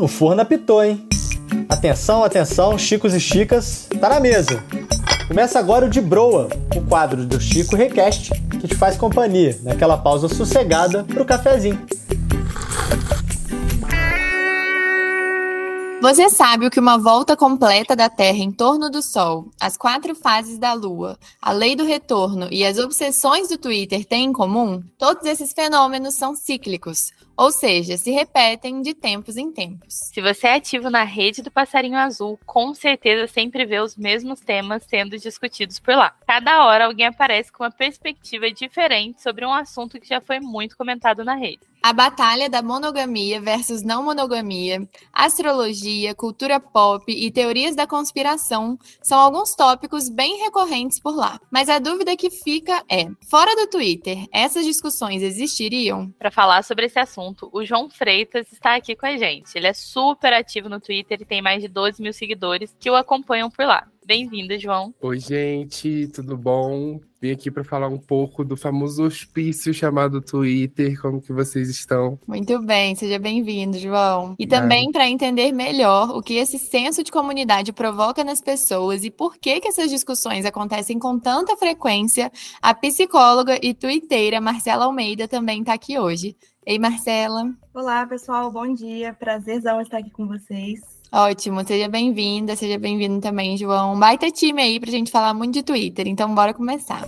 o forno apitou, hein? Atenção, atenção, Chicos e Chicas, tá na mesa. Começa agora o de Broa, o quadro do Chico Request, que te faz companhia naquela pausa sossegada pro cafezinho. Você sabe o que uma volta completa da Terra em torno do Sol, as quatro fases da Lua, a lei do retorno e as obsessões do Twitter têm em comum? Todos esses fenômenos são cíclicos, ou seja, se repetem de tempos em tempos. Se você é ativo na rede do Passarinho Azul, com certeza sempre vê os mesmos temas sendo discutidos por lá. Cada hora alguém aparece com uma perspectiva diferente sobre um assunto que já foi muito comentado na rede. A batalha da monogamia versus não monogamia, astrologia, cultura pop e teorias da conspiração são alguns tópicos bem recorrentes por lá. Mas a dúvida que fica é: fora do Twitter, essas discussões existiriam? Para falar sobre esse assunto, o João Freitas está aqui com a gente. Ele é super ativo no Twitter e tem mais de 12 mil seguidores que o acompanham por lá. Bem-vindo, João. Oi, gente, tudo bom? Vim aqui para falar um pouco do famoso hospício chamado Twitter. Como que vocês estão? Muito bem, seja bem-vindo, João. E também para entender melhor o que esse senso de comunidade provoca nas pessoas e por que que essas discussões acontecem com tanta frequência, a psicóloga e twitteira Marcela Almeida também está aqui hoje. Ei, Marcela. Olá, pessoal, bom dia. Prazerzão estar aqui com vocês. Ótimo, seja bem-vinda, seja bem-vindo também, João. Baita time aí pra gente falar muito de Twitter, então bora começar.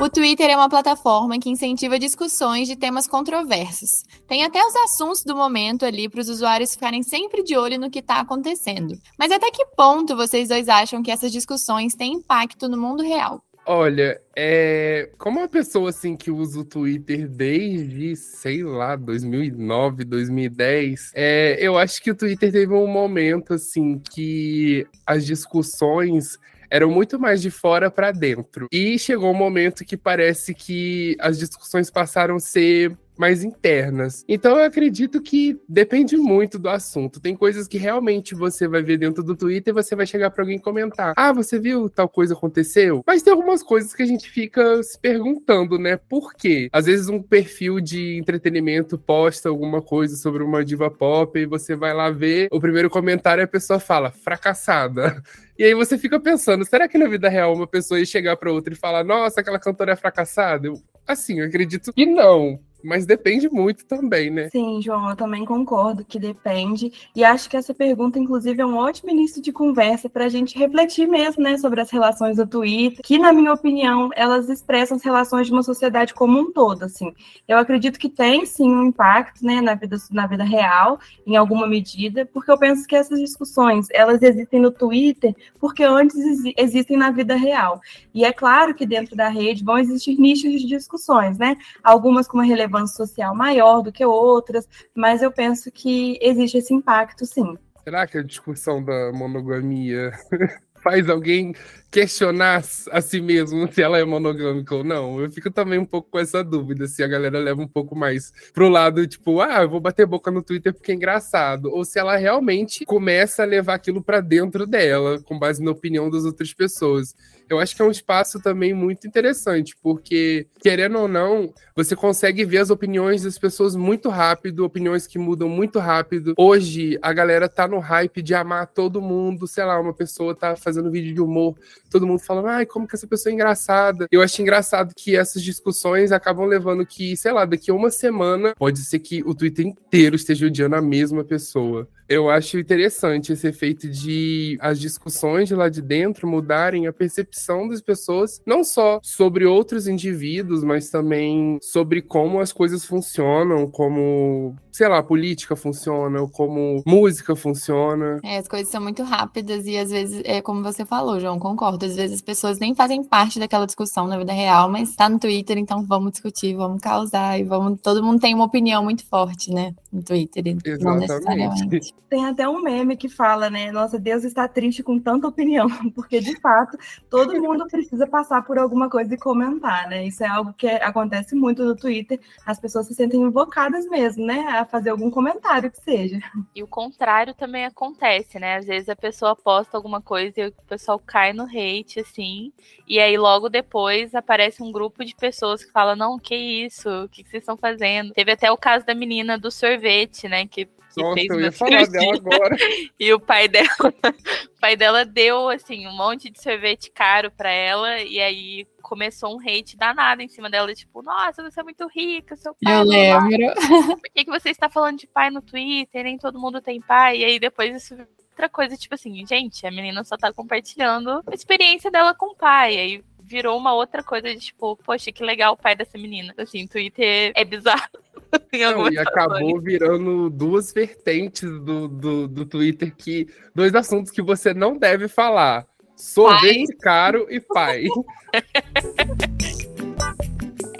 O Twitter é uma plataforma que incentiva discussões de temas controversos. Tem até os assuntos do momento ali para os usuários ficarem sempre de olho no que está acontecendo. Mas até que ponto vocês dois acham que essas discussões têm impacto no mundo real? Olha, é, como uma pessoa assim que usa o Twitter desde, sei lá, 2009, 2010, é, eu acho que o Twitter teve um momento assim que as discussões eram muito mais de fora para dentro. E chegou um momento que parece que as discussões passaram a ser mais internas. Então eu acredito que depende muito do assunto. Tem coisas que realmente você vai ver dentro do Twitter e você vai chegar para alguém comentar: "Ah, você viu tal coisa aconteceu?". Mas tem algumas coisas que a gente fica se perguntando, né? Por quê? Às vezes um perfil de entretenimento posta alguma coisa sobre uma diva pop e você vai lá ver, o primeiro comentário a pessoa fala: "fracassada". E aí você fica pensando, será que na vida real uma pessoa ia chegar para outra e falar: "Nossa, aquela cantora é fracassada"? Eu, assim, eu acredito que não. Mas depende muito também, né? Sim, João, eu também concordo que depende. E acho que essa pergunta, inclusive, é um ótimo início de conversa para a gente refletir mesmo, né, sobre as relações do Twitter, que, na minha opinião, elas expressam as relações de uma sociedade como um todo, assim. Eu acredito que tem, sim, um impacto, né, na vida, na vida real, em alguma medida, porque eu penso que essas discussões, elas existem no Twitter porque antes existem na vida real. E é claro que dentro da rede vão existir nichos de discussões, né? Algumas com uma relevância relevância social maior do que outras, mas eu penso que existe esse impacto, sim. Será que a discussão da monogamia faz alguém questionar a si mesmo se ela é monogâmica ou não. Eu fico também um pouco com essa dúvida, se a galera leva um pouco mais pro lado, tipo, ah, eu vou bater boca no Twitter porque é engraçado, ou se ela realmente começa a levar aquilo para dentro dela, com base na opinião das outras pessoas. Eu acho que é um espaço também muito interessante, porque, querendo ou não, você consegue ver as opiniões das pessoas muito rápido, opiniões que mudam muito rápido. Hoje, a galera tá no hype de amar todo mundo, sei lá, uma pessoa tá fazendo vídeo de humor, todo mundo falando, ai, como que essa pessoa é engraçada. Eu acho engraçado que essas discussões acabam levando que, sei lá, daqui a uma semana, pode ser que o Twitter inteiro esteja odiando a mesma pessoa. Eu acho interessante esse efeito de as discussões de lá de dentro mudarem a percepção das pessoas, não só sobre outros indivíduos, mas também sobre como as coisas funcionam, como, sei lá, política funciona, como música funciona. É, as coisas são muito rápidas e às vezes, é como você falou, João, concordo. Às vezes as pessoas nem fazem parte daquela discussão na vida real, mas tá no Twitter, então vamos discutir, vamos causar e vamos. Todo mundo tem uma opinião muito forte, né? No Twitter. Exatamente. Tem até um meme que fala, né? Nossa, Deus está triste com tanta opinião, porque de fato todo mundo precisa passar por alguma coisa e comentar, né? Isso é algo que acontece muito no Twitter. As pessoas se sentem invocadas mesmo, né? Fazer algum comentário que seja. E o contrário também acontece, né? Às vezes a pessoa posta alguma coisa e o pessoal cai no hate, assim, e aí logo depois aparece um grupo de pessoas que falam: Não, que isso? O que vocês estão fazendo? Teve até o caso da menina do sorvete, né? Que Nossa, fez eu uma ia falar cirurgia. dela agora. E o pai dela, o pai dela deu assim um monte de sorvete caro pra ela e aí começou um hate danado em cima dela, tipo, nossa, você é muito rica, seu pai. Eu lembro. Por que, que você está falando de pai no Twitter? Nem todo mundo tem pai. E aí depois isso outra coisa, tipo assim, gente, a menina só tá compartilhando a experiência dela com o pai. Aí virou uma outra coisa de tipo, poxa, que legal o pai dessa menina. Assim, Twitter é bizarro. Não, e acabou virando duas vertentes do, do, do Twitter que. Dois assuntos que você não deve falar. Sorvete caro e pai.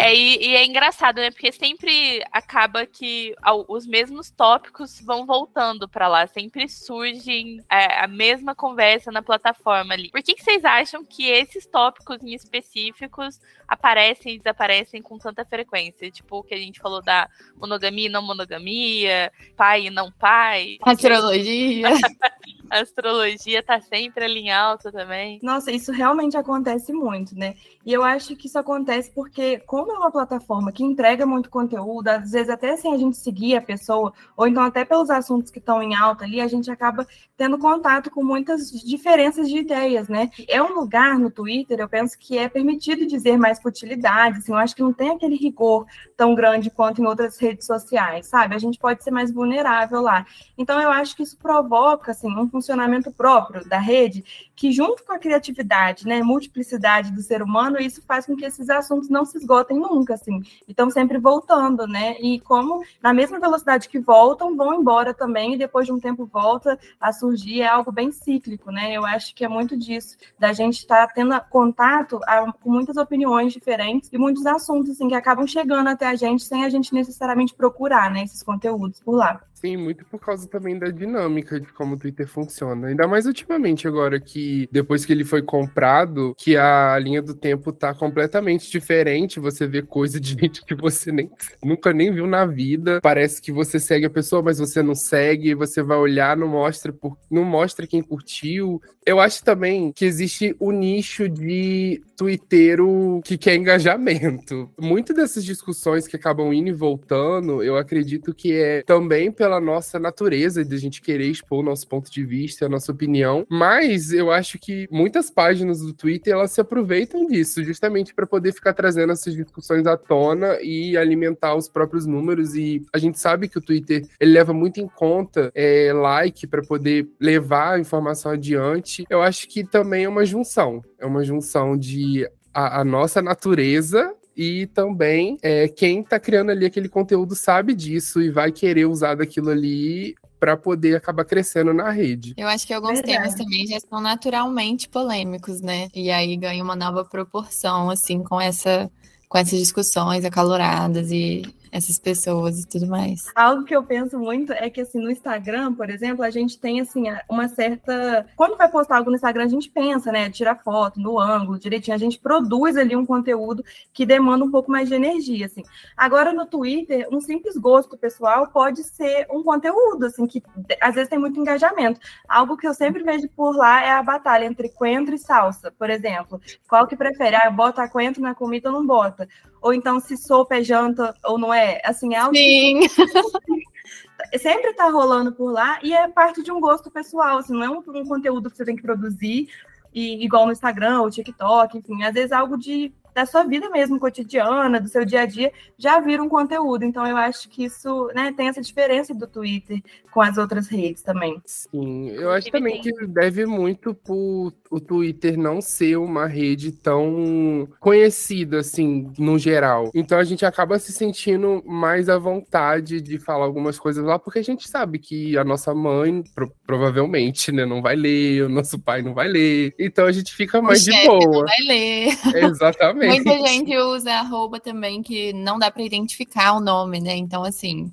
É, e, e é engraçado, né? Porque sempre acaba que ao- os mesmos tópicos vão voltando pra lá. Sempre surgem é, a mesma conversa na plataforma ali. Por que, que vocês acham que esses tópicos em específicos aparecem e desaparecem com tanta frequência? Tipo, o que a gente falou da monogamia e não monogamia, pai e não pai. Astrologia. A astrologia tá sempre ali em alta também. Nossa, isso realmente acontece muito, né? E eu acho que isso acontece porque, como é uma plataforma que entrega muito conteúdo, às vezes até sem a gente seguir a pessoa, ou então até pelos assuntos que estão em alta ali, a gente acaba tendo contato com muitas diferenças de ideias, né? É um lugar no Twitter, eu penso que é permitido dizer mais futilidades, assim, eu acho que não tem aquele rigor tão grande quanto em outras redes sociais, sabe? A gente pode ser mais vulnerável lá. Então, eu acho que isso provoca, assim, um funcionamento próprio da rede, que junto com a criatividade, né, multiplicidade do ser humano, isso faz com que esses assuntos não se esgotem nunca, assim, e estão sempre voltando, né, e como na mesma velocidade que voltam, vão embora também, e depois de um tempo volta a surgir, é algo bem cíclico, né, eu acho que é muito disso, da gente estar tendo contato a- com muitas opiniões diferentes e muitos assuntos, assim, que acabam chegando até a gente sem a gente necessariamente procurar, né, esses conteúdos por lá. Sim, muito por causa também da dinâmica de como o Twitter funciona. Ainda mais ultimamente, agora que depois que ele foi comprado, que a linha do tempo tá completamente diferente. Você vê coisa de gente que você nem, nunca nem viu na vida. Parece que você segue a pessoa, mas você não segue. Você vai olhar, não mostra, por, não mostra quem curtiu. Eu acho também que existe o nicho de twitteiro que quer engajamento. Muito dessas discussões que acabam indo e voltando, eu acredito que é também pela nossa natureza de a gente querer expor o nosso ponto de vista, a nossa opinião. Mas eu acho que muitas páginas do Twitter elas se aproveitam disso, justamente para poder ficar trazendo essas discussões à tona e alimentar os próprios números. E a gente sabe que o Twitter ele leva muito em conta é, like para poder levar a informação adiante. Eu acho que também é uma junção, é uma junção de a, a nossa natureza e também é, quem tá criando ali aquele conteúdo sabe disso e vai querer usar daquilo ali para poder acabar crescendo na rede. Eu acho que alguns Verdade. temas também já são naturalmente polêmicos, né? E aí ganha uma nova proporção, assim, com essa, com essas discussões acaloradas e essas pessoas e tudo mais. Algo que eu penso muito é que, assim, no Instagram, por exemplo, a gente tem, assim, uma certa... Quando vai postar algo no Instagram, a gente pensa, né? Tira foto, no ângulo, direitinho. A gente produz ali um conteúdo que demanda um pouco mais de energia, assim. Agora, no Twitter, um simples gosto pessoal pode ser um conteúdo, assim, que às vezes tem muito engajamento. Algo que eu sempre vejo por lá é a batalha entre coentro e salsa, por exemplo. Qual que prefere? Ah, bota coentro na comida ou não bota? Ou então, se sopa é janta ou não é? Assim, é algo que Sim. sempre tá rolando por lá e é parte de um gosto pessoal, assim, não é um, um conteúdo que você tem que produzir e, igual no Instagram ou TikTok, enfim, às vezes algo de da sua vida mesmo cotidiana, do seu dia a dia, já vira um conteúdo. Então eu acho que isso, né, tem essa diferença do Twitter com as outras redes também. Sim, eu acho também tem- que deve muito por o Twitter não ser uma rede tão conhecida, assim, no geral. Então a gente acaba se sentindo mais à vontade de falar algumas coisas lá, porque a gente sabe que a nossa mãe, pro- provavelmente, né, não vai ler, o nosso pai não vai ler. Então a gente fica mais o de chefe não boa. vai ler. Exatamente. Muita gente usa arroba também que não dá para identificar o nome, né? Então, assim,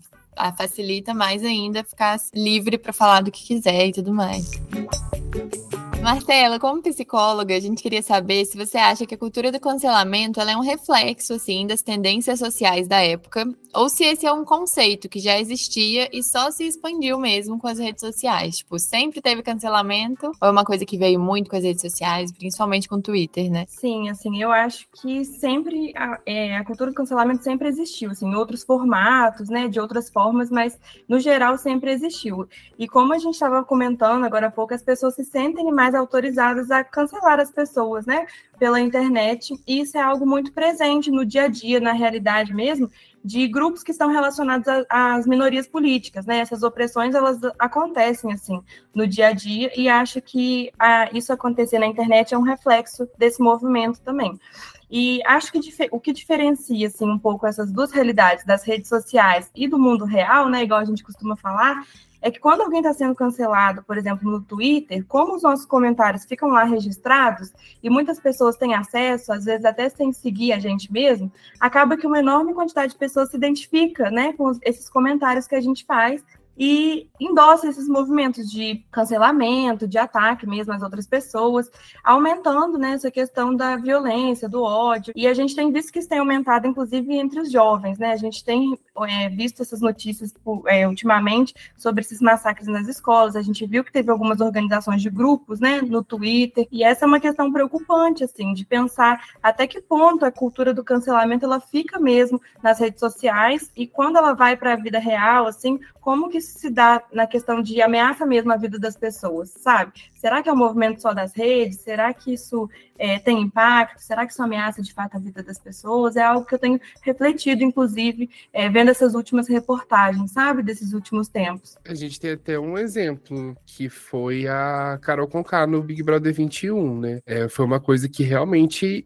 facilita mais ainda ficar livre para falar do que quiser e tudo mais. Marcela, como psicóloga, a gente queria saber se você acha que a cultura do cancelamento ela é um reflexo assim das tendências sociais da época ou se esse é um conceito que já existia e só se expandiu mesmo com as redes sociais. Tipo, sempre teve cancelamento, ou é uma coisa que veio muito com as redes sociais, principalmente com o Twitter, né? Sim, assim, eu acho que sempre a, é, a cultura do cancelamento sempre existiu, assim, em outros formatos, né, de outras formas, mas no geral sempre existiu. E como a gente estava comentando agora há pouco, as pessoas se sentem mais autorizadas a cancelar as pessoas, né, pela internet, e isso é algo muito presente no dia a dia, na realidade mesmo, de grupos que estão relacionados às minorias políticas, né? Essas opressões elas acontecem assim no dia a dia e acho que a, isso acontecer na internet é um reflexo desse movimento também. E acho que o que diferencia assim um pouco essas duas realidades das redes sociais e do mundo real, né, igual a gente costuma falar, é que quando alguém está sendo cancelado, por exemplo, no Twitter, como os nossos comentários ficam lá registrados e muitas pessoas têm acesso, às vezes até sem seguir a gente mesmo, acaba que uma enorme quantidade de pessoas se identifica né, com esses comentários que a gente faz e endossa esses movimentos de cancelamento, de ataque mesmo às outras pessoas, aumentando né, essa questão da violência, do ódio. E a gente tem visto que isso tem aumentado, inclusive, entre os jovens. Né? A gente tem é, visto essas notícias é, ultimamente sobre esses massacres nas escolas. A gente viu que teve algumas organizações de grupos né, no Twitter. E essa é uma questão preocupante, assim, de pensar até que ponto a cultura do cancelamento ela fica mesmo nas redes sociais e quando ela vai para a vida real, assim, como que isso se dá na questão de ameaça mesmo à vida das pessoas, sabe? Será que é um movimento só das redes? Será que isso é, tem impacto? Será que isso ameaça de fato a vida das pessoas? É algo que eu tenho refletido, inclusive, é, vendo essas últimas reportagens, sabe? Desses últimos tempos. A gente tem até um exemplo, que foi a Carol Conká no Big Brother 21, né? É, foi uma coisa que realmente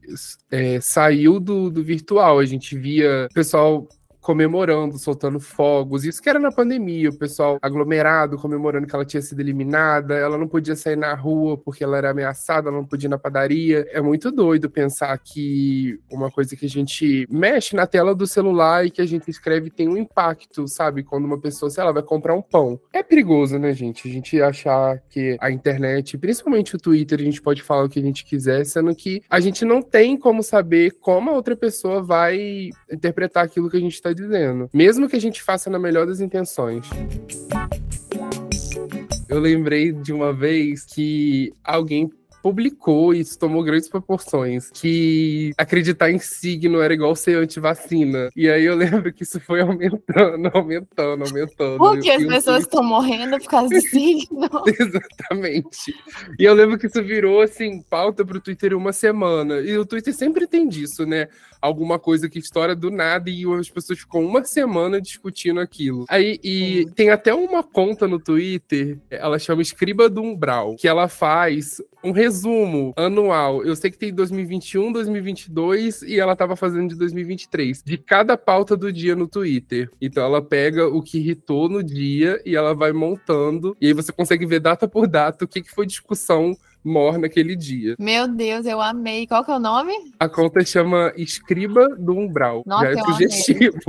é, saiu do, do virtual. A gente via pessoal comemorando, soltando fogos. Isso que era na pandemia, o pessoal aglomerado, comemorando que ela tinha sido eliminada, ela não podia sair na rua porque ela era ameaçada, ela não podia ir na padaria. É muito doido pensar que uma coisa que a gente mexe na tela do celular e que a gente escreve tem um impacto, sabe? Quando uma pessoa, sei lá, vai comprar um pão. É perigoso, né, gente? A gente achar que a internet, principalmente o Twitter, a gente pode falar o que a gente quiser, sendo que a gente não tem como saber como a outra pessoa vai interpretar aquilo que a gente está Tá dizendo. Mesmo que a gente faça na melhor das intenções. Eu lembrei de uma vez que alguém publicou, e isso tomou grandes proporções, que acreditar em signo era igual ser antivacina. E aí eu lembro que isso foi aumentando, aumentando, aumentando. Porque as pessoas estão morrendo por causa de signo. Exatamente. E eu lembro que isso virou, assim, pauta pro Twitter uma semana. E o Twitter sempre tem disso, né? Alguma coisa que estoura do nada e as pessoas ficam uma semana discutindo aquilo. Aí, e tem até uma conta no Twitter, ela chama Escriba do Umbral, que ela faz um resumo anual. Eu sei que tem 2021, 2022 e ela tava fazendo de 2023, de cada pauta do dia no Twitter. Então ela pega o que irritou no dia e ela vai montando, e aí você consegue ver data por data o que, que foi discussão morre naquele dia. Meu Deus, eu amei. Qual que é o nome? A conta chama Escriba do Umbral. Nossa, Já é sugestivo.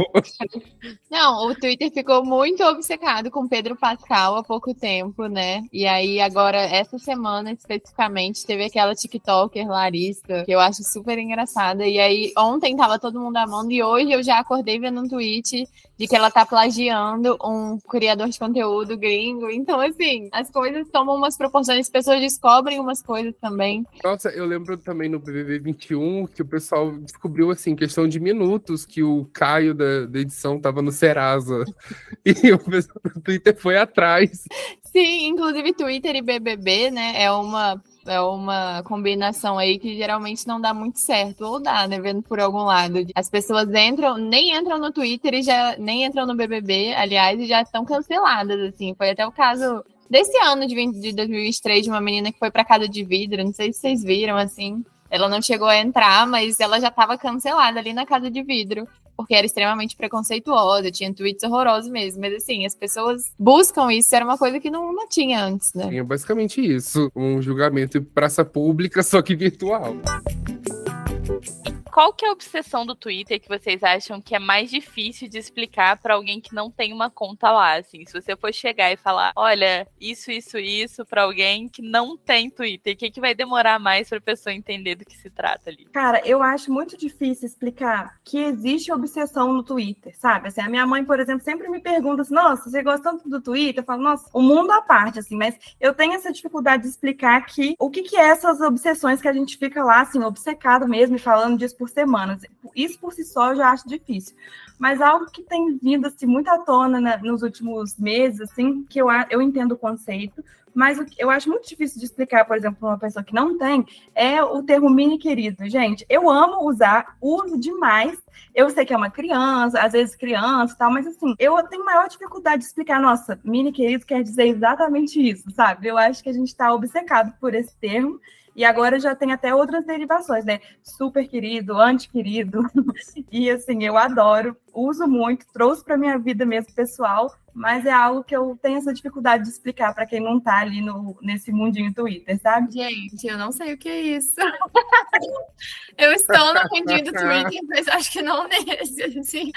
Não, o Twitter ficou muito obcecado com Pedro Pascal há pouco tempo, né? E aí, agora, essa semana especificamente, teve aquela TikToker Larissa, que eu acho super engraçada. E aí, ontem tava todo mundo amando, e hoje eu já acordei vendo um tweet de que ela tá plagiando um criador de conteúdo gringo. Então, assim, as coisas tomam umas proporções, as pessoas descobrem umas coisas também. Nossa, eu lembro também no BBB 21 que o pessoal descobriu, assim, questão de minutos, que o Caio da, da edição tava no Serasa. e o pessoal do Twitter foi atrás. Sim, inclusive Twitter e BBB, né, é uma é uma combinação aí que geralmente não dá muito certo, ou dá, né? Vendo por algum lado. As pessoas entram, nem entram no Twitter e já nem entram no BBB, aliás, e já estão canceladas, assim. Foi até o caso desse ano de, 20, de 2023 de uma menina que foi para casa de vidro, não sei se vocês viram, assim. Ela não chegou a entrar, mas ela já estava cancelada ali na casa de vidro porque era extremamente preconceituosa, tinha tweets horrorosos mesmo. Mas assim, as pessoas buscam isso, era uma coisa que não, não tinha antes, né? É basicamente isso. Um julgamento em praça pública, só que virtual. Qual que é a obsessão do Twitter que vocês acham que é mais difícil de explicar para alguém que não tem uma conta lá? Assim, se você for chegar e falar, olha, isso, isso, isso, para alguém que não tem Twitter, o que, que vai demorar mais para a pessoa entender do que se trata ali? Cara, eu acho muito difícil explicar que existe obsessão no Twitter, sabe? Assim, a minha mãe, por exemplo, sempre me pergunta assim, nossa, você gosta tanto do Twitter? Eu falo, nossa, o mundo à parte, assim, mas eu tenho essa dificuldade de explicar que o que, que é essas obsessões que a gente fica lá, assim, obcecado mesmo e falando disso por semanas. Isso por si só eu já acho difícil. Mas algo que tem vindo assim, muito à tona né, nos últimos meses, assim, que eu, eu entendo o conceito, mas o que eu acho muito difícil de explicar, por exemplo, para uma pessoa que não tem, é o termo mini querido. Gente, eu amo usar, uso demais. Eu sei que é uma criança, às vezes criança e tal, mas assim, eu tenho maior dificuldade de explicar, nossa, mini querido quer dizer exatamente isso, sabe? Eu acho que a gente está obcecado por esse termo. E agora já tem até outras derivações, né? Super querido, anti-querido. e assim, eu adoro, uso muito, trouxe para minha vida mesmo pessoal, mas é algo que eu tenho essa dificuldade de explicar para quem não está ali no, nesse mundinho Twitter, sabe? Gente, eu não sei o que é isso. eu estou no mundinho do Twitter, mas acho que não nesse, assim.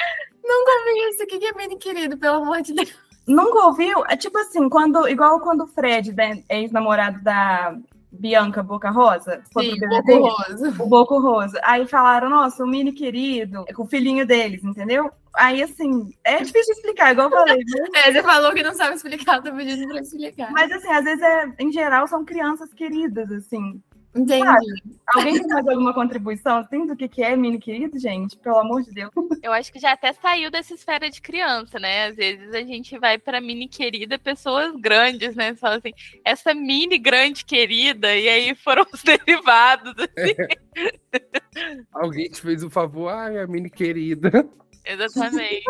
Nunca ouvi isso. O que é bem querido, pelo amor de Deus? Nunca ouviu? É tipo assim, quando, igual quando o Fred, né, ex-namorado da, Bianca Boca Rosa? Sim, Boco Rosa. O Boco Rosa. Aí falaram, nossa, o mini querido, com o filhinho deles, entendeu? Aí, assim, é difícil explicar, igual eu falei. Né? É, você falou que não sabe explicar, tô pedindo pra explicar. Mas, assim, às vezes, é, em geral, são crianças queridas, assim. Entendi. alguém tem mais alguma contribuição assim do que, que é mini querido, gente? Pelo amor de Deus. Eu acho que já até saiu dessa esfera de criança, né? Às vezes a gente vai para mini querida pessoas grandes, né? Fala assim, essa mini grande querida, e aí foram os derivados. Assim. alguém te fez o um favor, ai, a mini querida. Exatamente.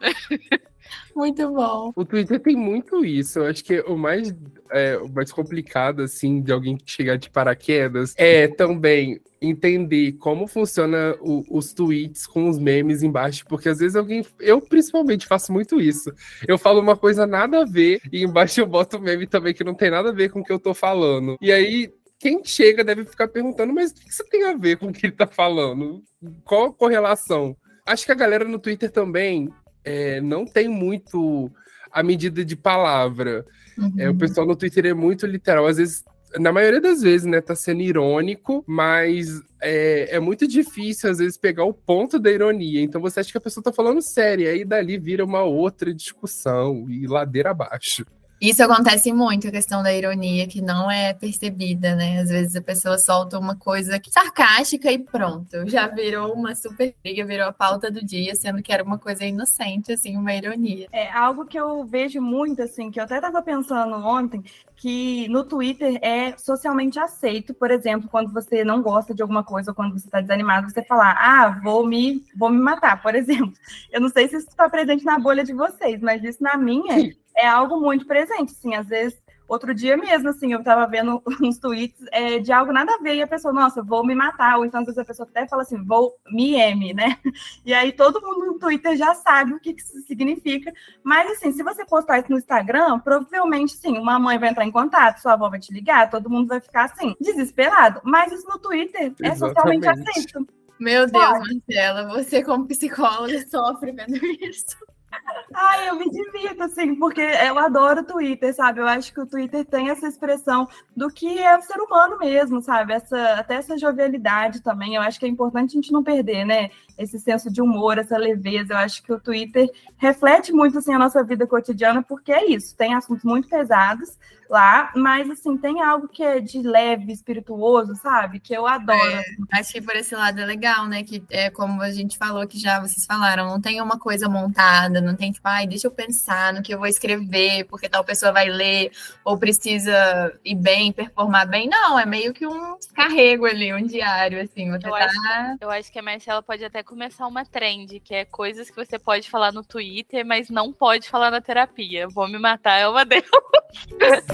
Muito bom. O Twitter tem muito isso. Eu acho que o mais, é, o mais complicado, assim, de alguém chegar de paraquedas é também entender como funciona o, os tweets com os memes embaixo, porque às vezes alguém, eu principalmente faço muito isso. Eu falo uma coisa nada a ver e embaixo eu boto meme também que não tem nada a ver com o que eu tô falando. E aí quem chega deve ficar perguntando, mas o que isso tem a ver com o que ele tá falando? Qual a correlação? Acho que a galera no Twitter também é, não tem muito a medida de palavra. Uhum. É, o uhum. pessoal no Twitter é muito literal. Às vezes, na maioria das vezes, né, tá sendo irônico, mas é, é, muito difícil, às vezes, pegar o ponto da ironia. Então você acha que a pessoa tá falando sério, e aí dali vira uma outra discussão e ladeira abaixo. Isso acontece muito, a questão da ironia, que não é percebida, né? Às vezes a pessoa solta uma coisa sarcástica e pronto, já virou uma super briga, virou a pauta do dia, sendo que era uma coisa inocente, assim, uma ironia. É algo que eu vejo muito, assim, que eu até estava pensando ontem, que no Twitter é socialmente aceito, por exemplo, quando você não gosta de alguma coisa ou quando você está desanimado, você falar, ah, vou me, vou me matar, por exemplo. Eu não sei se isso está presente na bolha de vocês, mas isso na minha é algo muito presente, assim, às vezes Outro dia mesmo, assim, eu tava vendo uns tweets é, de algo nada a ver, e a pessoa, nossa, vou me matar, ou então às vezes a pessoa até fala assim, vou me M, né? E aí todo mundo no Twitter já sabe o que, que isso significa. Mas assim, se você postar isso no Instagram, provavelmente sim, uma mãe vai entrar em contato, sua avó vai te ligar, todo mundo vai ficar assim, desesperado. Mas isso no Twitter é socialmente aceito. Meu Deus, Marcela, você como psicóloga sofre vendo isso. Ai, eu me divirto, assim, porque eu adoro o Twitter, sabe? Eu acho que o Twitter tem essa expressão do que é o ser humano mesmo, sabe? Essa, até essa jovialidade também. Eu acho que é importante a gente não perder, né? Esse senso de humor, essa leveza. Eu acho que o Twitter reflete muito, assim, a nossa vida cotidiana, porque é isso. Tem assuntos muito pesados, lá, mas assim, tem algo que é de leve, espirituoso, sabe? Que eu adoro. É, acho que por esse lado é legal, né? Que é como a gente falou, que já vocês falaram, não tem uma coisa montada, não tem tipo, ai, deixa eu pensar no que eu vou escrever, porque tal pessoa vai ler, ou precisa ir bem, performar bem. Não, é meio que um carrego ali, um diário, assim. eu, tá... acho, eu acho que a Marcela pode até começar uma trend, que é coisas que você pode falar no Twitter, mas não pode falar na terapia. Vou me matar é uma delas.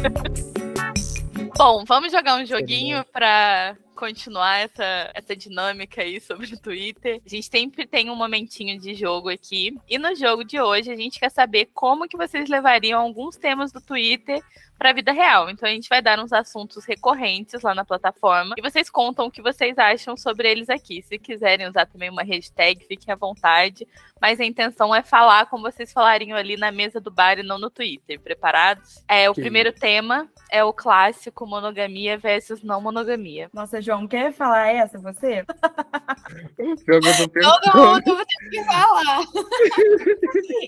Bom, vamos jogar um joguinho para continuar essa, essa dinâmica aí sobre o Twitter. A gente sempre tem um momentinho de jogo aqui. E no jogo de hoje, a gente quer saber como que vocês levariam alguns temas do Twitter para a vida real. Então a gente vai dar uns assuntos recorrentes lá na plataforma e vocês contam o que vocês acham sobre eles aqui. Se quiserem usar também uma hashtag, fiquem à vontade. Mas a intenção é falar como vocês falariam ali na mesa do bar e não no Twitter. Preparados? É, o primeiro tema é o clássico monogamia versus não monogamia. Nossa, João, quer falar essa você? Todo mundo vai ter que falar.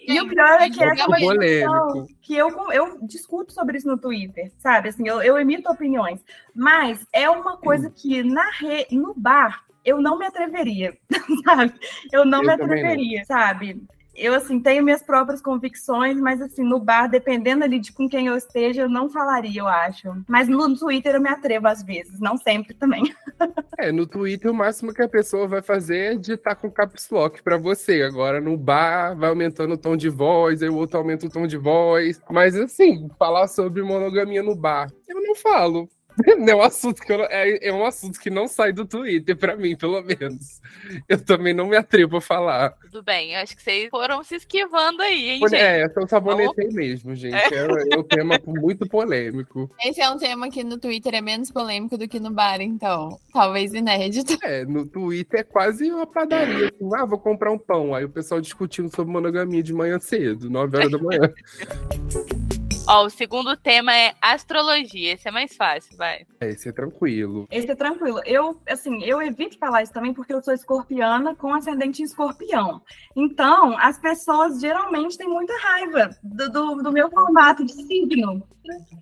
e o pior é que é uma discussão que eu, eu discuto sobre isso no Twitter, sabe? Assim, eu, eu emito opiniões. Mas é uma coisa que na re... no bar eu não me atreveria, sabe? Eu não eu me atreveria, não. sabe? Eu assim tenho minhas próprias convicções, mas assim no bar, dependendo ali de com quem eu esteja, eu não falaria, eu acho. Mas no Twitter eu me atrevo às vezes, não sempre também. É, no Twitter o máximo que a pessoa vai fazer é digitar com caps lock para você. Agora no bar vai aumentando o tom de voz, aí o outro aumenta o tom de voz. Mas assim, falar sobre monogamia no bar, eu não falo. É um assunto que eu, é, é um assunto que não sai do Twitter, para mim, pelo menos. Eu também não me atrevo a falar. Tudo bem, acho que vocês foram se esquivando aí, hein, gente? É, eu sabonetei mesmo, gente. É. É, é um tema muito polêmico. Esse é um tema que no Twitter é menos polêmico do que no bar, então. Talvez inédito. É, no Twitter é quase uma padaria. Assim, ah, vou comprar um pão. Aí o pessoal discutindo sobre monogamia de manhã cedo, 9 horas da manhã. Ó, o segundo tema é astrologia. Esse é mais fácil, vai. É, esse é tranquilo. Esse é tranquilo. Eu, assim, eu evito falar isso também porque eu sou escorpiana com ascendente em escorpião. Então, as pessoas geralmente têm muita raiva do, do, do meu formato de signo.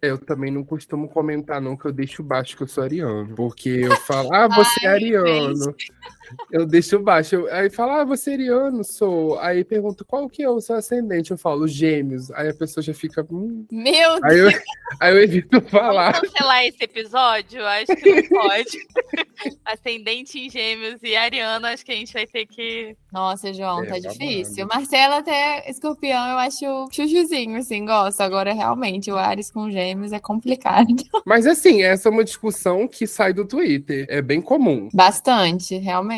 Eu também não costumo comentar, não, que eu deixo baixo que eu sou ariano. Porque eu falo, ah, você é ariano. Eu deixo baixo. aí fala, ah, você é ariano, sou. Aí pergunto, qual que é o seu ascendente? Eu falo, gêmeos. Aí a pessoa já fica. Hum. Meu aí Deus! Eu, aí eu evito falar. Vamos cancelar esse episódio? Acho que não pode. ascendente em gêmeos e ariano, acho que a gente vai ter que. Nossa, João, é, tá difícil. Marcela até escorpião, eu acho chuchuzinho, assim, gosto. Agora, realmente, o Ares com gêmeos é complicado. Mas assim, essa é uma discussão que sai do Twitter. É bem comum. Bastante, realmente.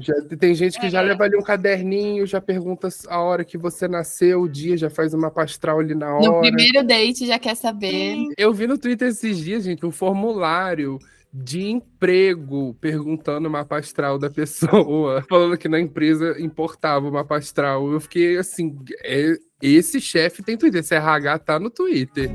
Já, tem gente que é. já leva ali um caderninho, já pergunta a hora que você nasceu, o dia, já faz uma pastral ali na hora. No primeiro date já quer saber. Eu vi no Twitter esses dias, gente, um formulário de emprego perguntando o mapa astral da pessoa, falando que na empresa importava o mapa astral. Eu fiquei assim, é, esse chefe tem Twitter, esse RH tá no Twitter.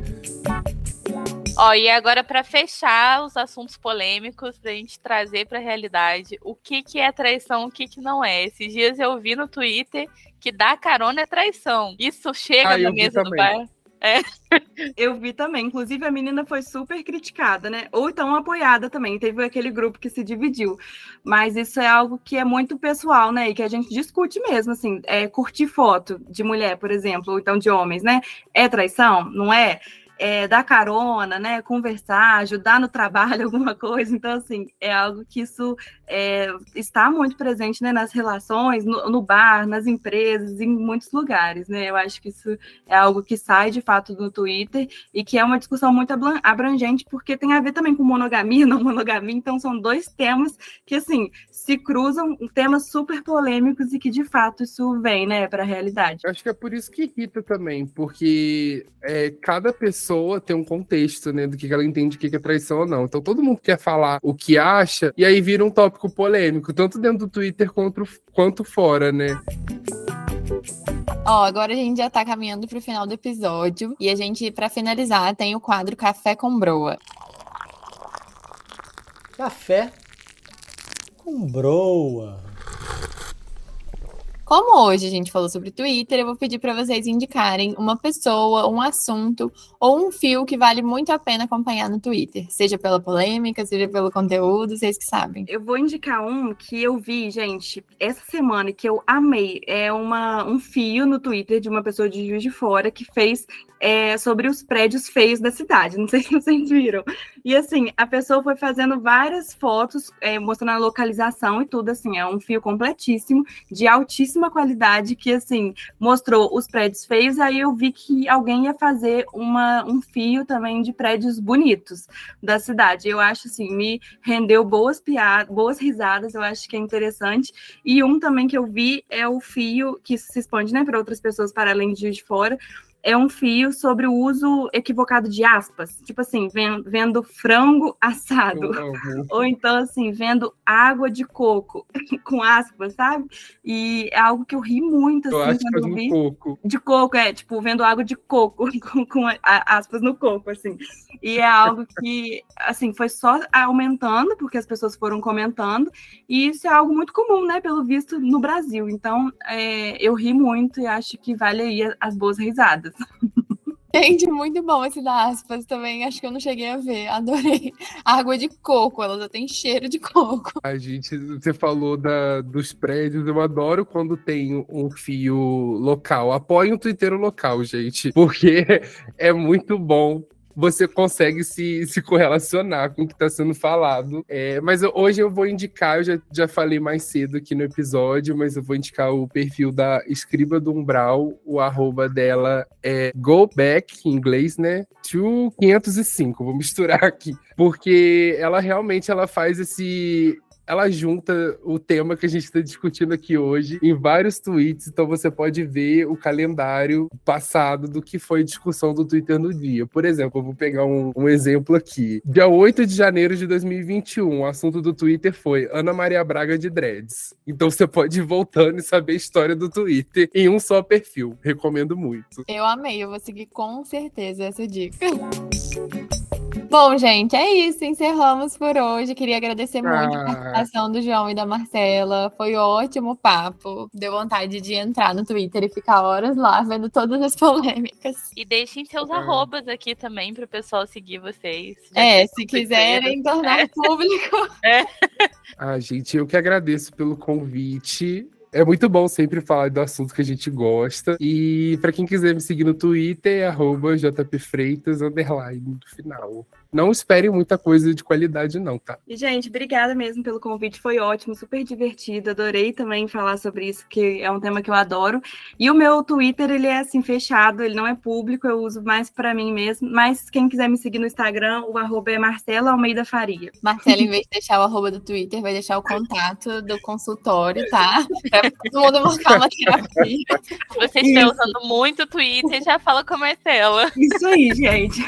Ó, e agora para fechar os assuntos polêmicos, pra gente trazer para a realidade o que que é traição, o que que não é. Esses dias eu vi no Twitter que dar carona é traição. Isso chega ah, na mesa do bar. É. Eu vi também. Inclusive, a menina foi super criticada, né? Ou então apoiada também. Teve aquele grupo que se dividiu. Mas isso é algo que é muito pessoal, né? E que a gente discute mesmo, assim. É, curtir foto de mulher, por exemplo, ou então de homens, né? É traição? Não é? É, dar carona, né, conversar, ajudar no trabalho, alguma coisa. Então, assim, é algo que isso é, está muito presente né, nas relações, no, no, bar, nas empresas, em muitos lugares. Né? Eu acho que isso é algo que sai de fato do Twitter e que é uma discussão muito abrangente, porque tem a ver também com monogamia, não monogamia. Então, são dois temas que, assim, se cruzam, temas super polêmicos e que, de fato, isso vem né, para a realidade. Acho que é por isso que irrita também, porque é, cada pessoa pessoa tem um contexto, né, do que ela entende o que é traição ou não. Então todo mundo quer falar o que acha, e aí vira um tópico polêmico, tanto dentro do Twitter quanto, quanto fora, né? Ó, agora a gente já tá caminhando pro final do episódio e a gente, para finalizar, tem o quadro Café com Broa. Café com Broa. Como hoje a gente falou sobre Twitter, eu vou pedir para vocês indicarem uma pessoa, um assunto ou um fio que vale muito a pena acompanhar no Twitter, seja pela polêmica, seja pelo conteúdo, vocês que sabem. Eu vou indicar um que eu vi, gente, essa semana que eu amei. É uma, um fio no Twitter de uma pessoa de Juiz de Fora que fez é, sobre os prédios feios da cidade. Não sei se vocês viram. E assim, a pessoa foi fazendo várias fotos, é, mostrando a localização e tudo, assim, é um fio completíssimo, de altíssima qualidade, que assim, mostrou os prédios feios, aí eu vi que alguém ia fazer uma, um fio também de prédios bonitos da cidade. Eu acho assim, me rendeu boas piadas, boas risadas, eu acho que é interessante. E um também que eu vi é o fio que se expande né, para outras pessoas para além de de Fora, é um fio sobre o uso equivocado de aspas. Tipo assim, vendo frango assado. Uhum. Ou então, assim, vendo água de coco, com aspas, sabe? E é algo que eu ri muito, assim, quando eu vi. Coco. De coco, é, tipo, vendo água de coco, com, com aspas no coco, assim. E é algo que, assim, foi só aumentando, porque as pessoas foram comentando. E isso é algo muito comum, né, pelo visto, no Brasil. Então, é, eu ri muito e acho que vale aí as boas risadas. Gente, muito bom esse da aspas também. Acho que eu não cheguei a ver. Adorei. Água de coco, ela já tem cheiro de coco. A gente, você falou da, dos prédios, eu adoro quando tem um fio local. Apoie um Twitter local, gente, porque é muito bom você consegue se, se correlacionar com o que está sendo falado. É, mas eu, hoje eu vou indicar, eu já, já falei mais cedo aqui no episódio, mas eu vou indicar o perfil da Escriba do Umbral, o arroba dela é go back, em inglês, né? To 505, vou misturar aqui. Porque ela realmente ela faz esse ela junta o tema que a gente está discutindo aqui hoje em vários tweets, então você pode ver o calendário passado do que foi discussão do Twitter no dia. Por exemplo, eu vou pegar um, um exemplo aqui. Dia 8 de janeiro de 2021, o assunto do Twitter foi Ana Maria Braga de Dreads. Então você pode ir voltando e saber a história do Twitter em um só perfil. Recomendo muito. Eu amei, eu vou seguir com certeza essa dica. Bom, gente, é isso. Encerramos por hoje. Queria agradecer ah. muito a participação do João e da Marcela. Foi ótimo papo. Deu vontade de entrar no Twitter e ficar horas lá vendo todas as polêmicas. E deixem seus ah. arrobas aqui também para o pessoal seguir vocês. É, se quiserem tornar é. público. É. Ah, gente, eu que agradeço pelo convite. É muito bom sempre falar do assunto que a gente gosta. E para quem quiser me seguir no Twitter, é arroba jpfreitas, underline, no final não esperem muita coisa de qualidade, não, tá? E, gente, obrigada mesmo pelo convite, foi ótimo, super divertido. Adorei também falar sobre isso, que é um tema que eu adoro. E o meu Twitter, ele é assim, fechado, ele não é público, eu uso mais para mim mesmo. Mas quem quiser me seguir no Instagram, o arroba é Marcela Almeida Faria. Marcela, em vez de deixar o arroba do Twitter, vai deixar o contato do consultório, tá? Pra todo mundo marcar uma terapia. Se você estiver usando muito o Twitter, já fala com a Marcela. Isso aí, gente.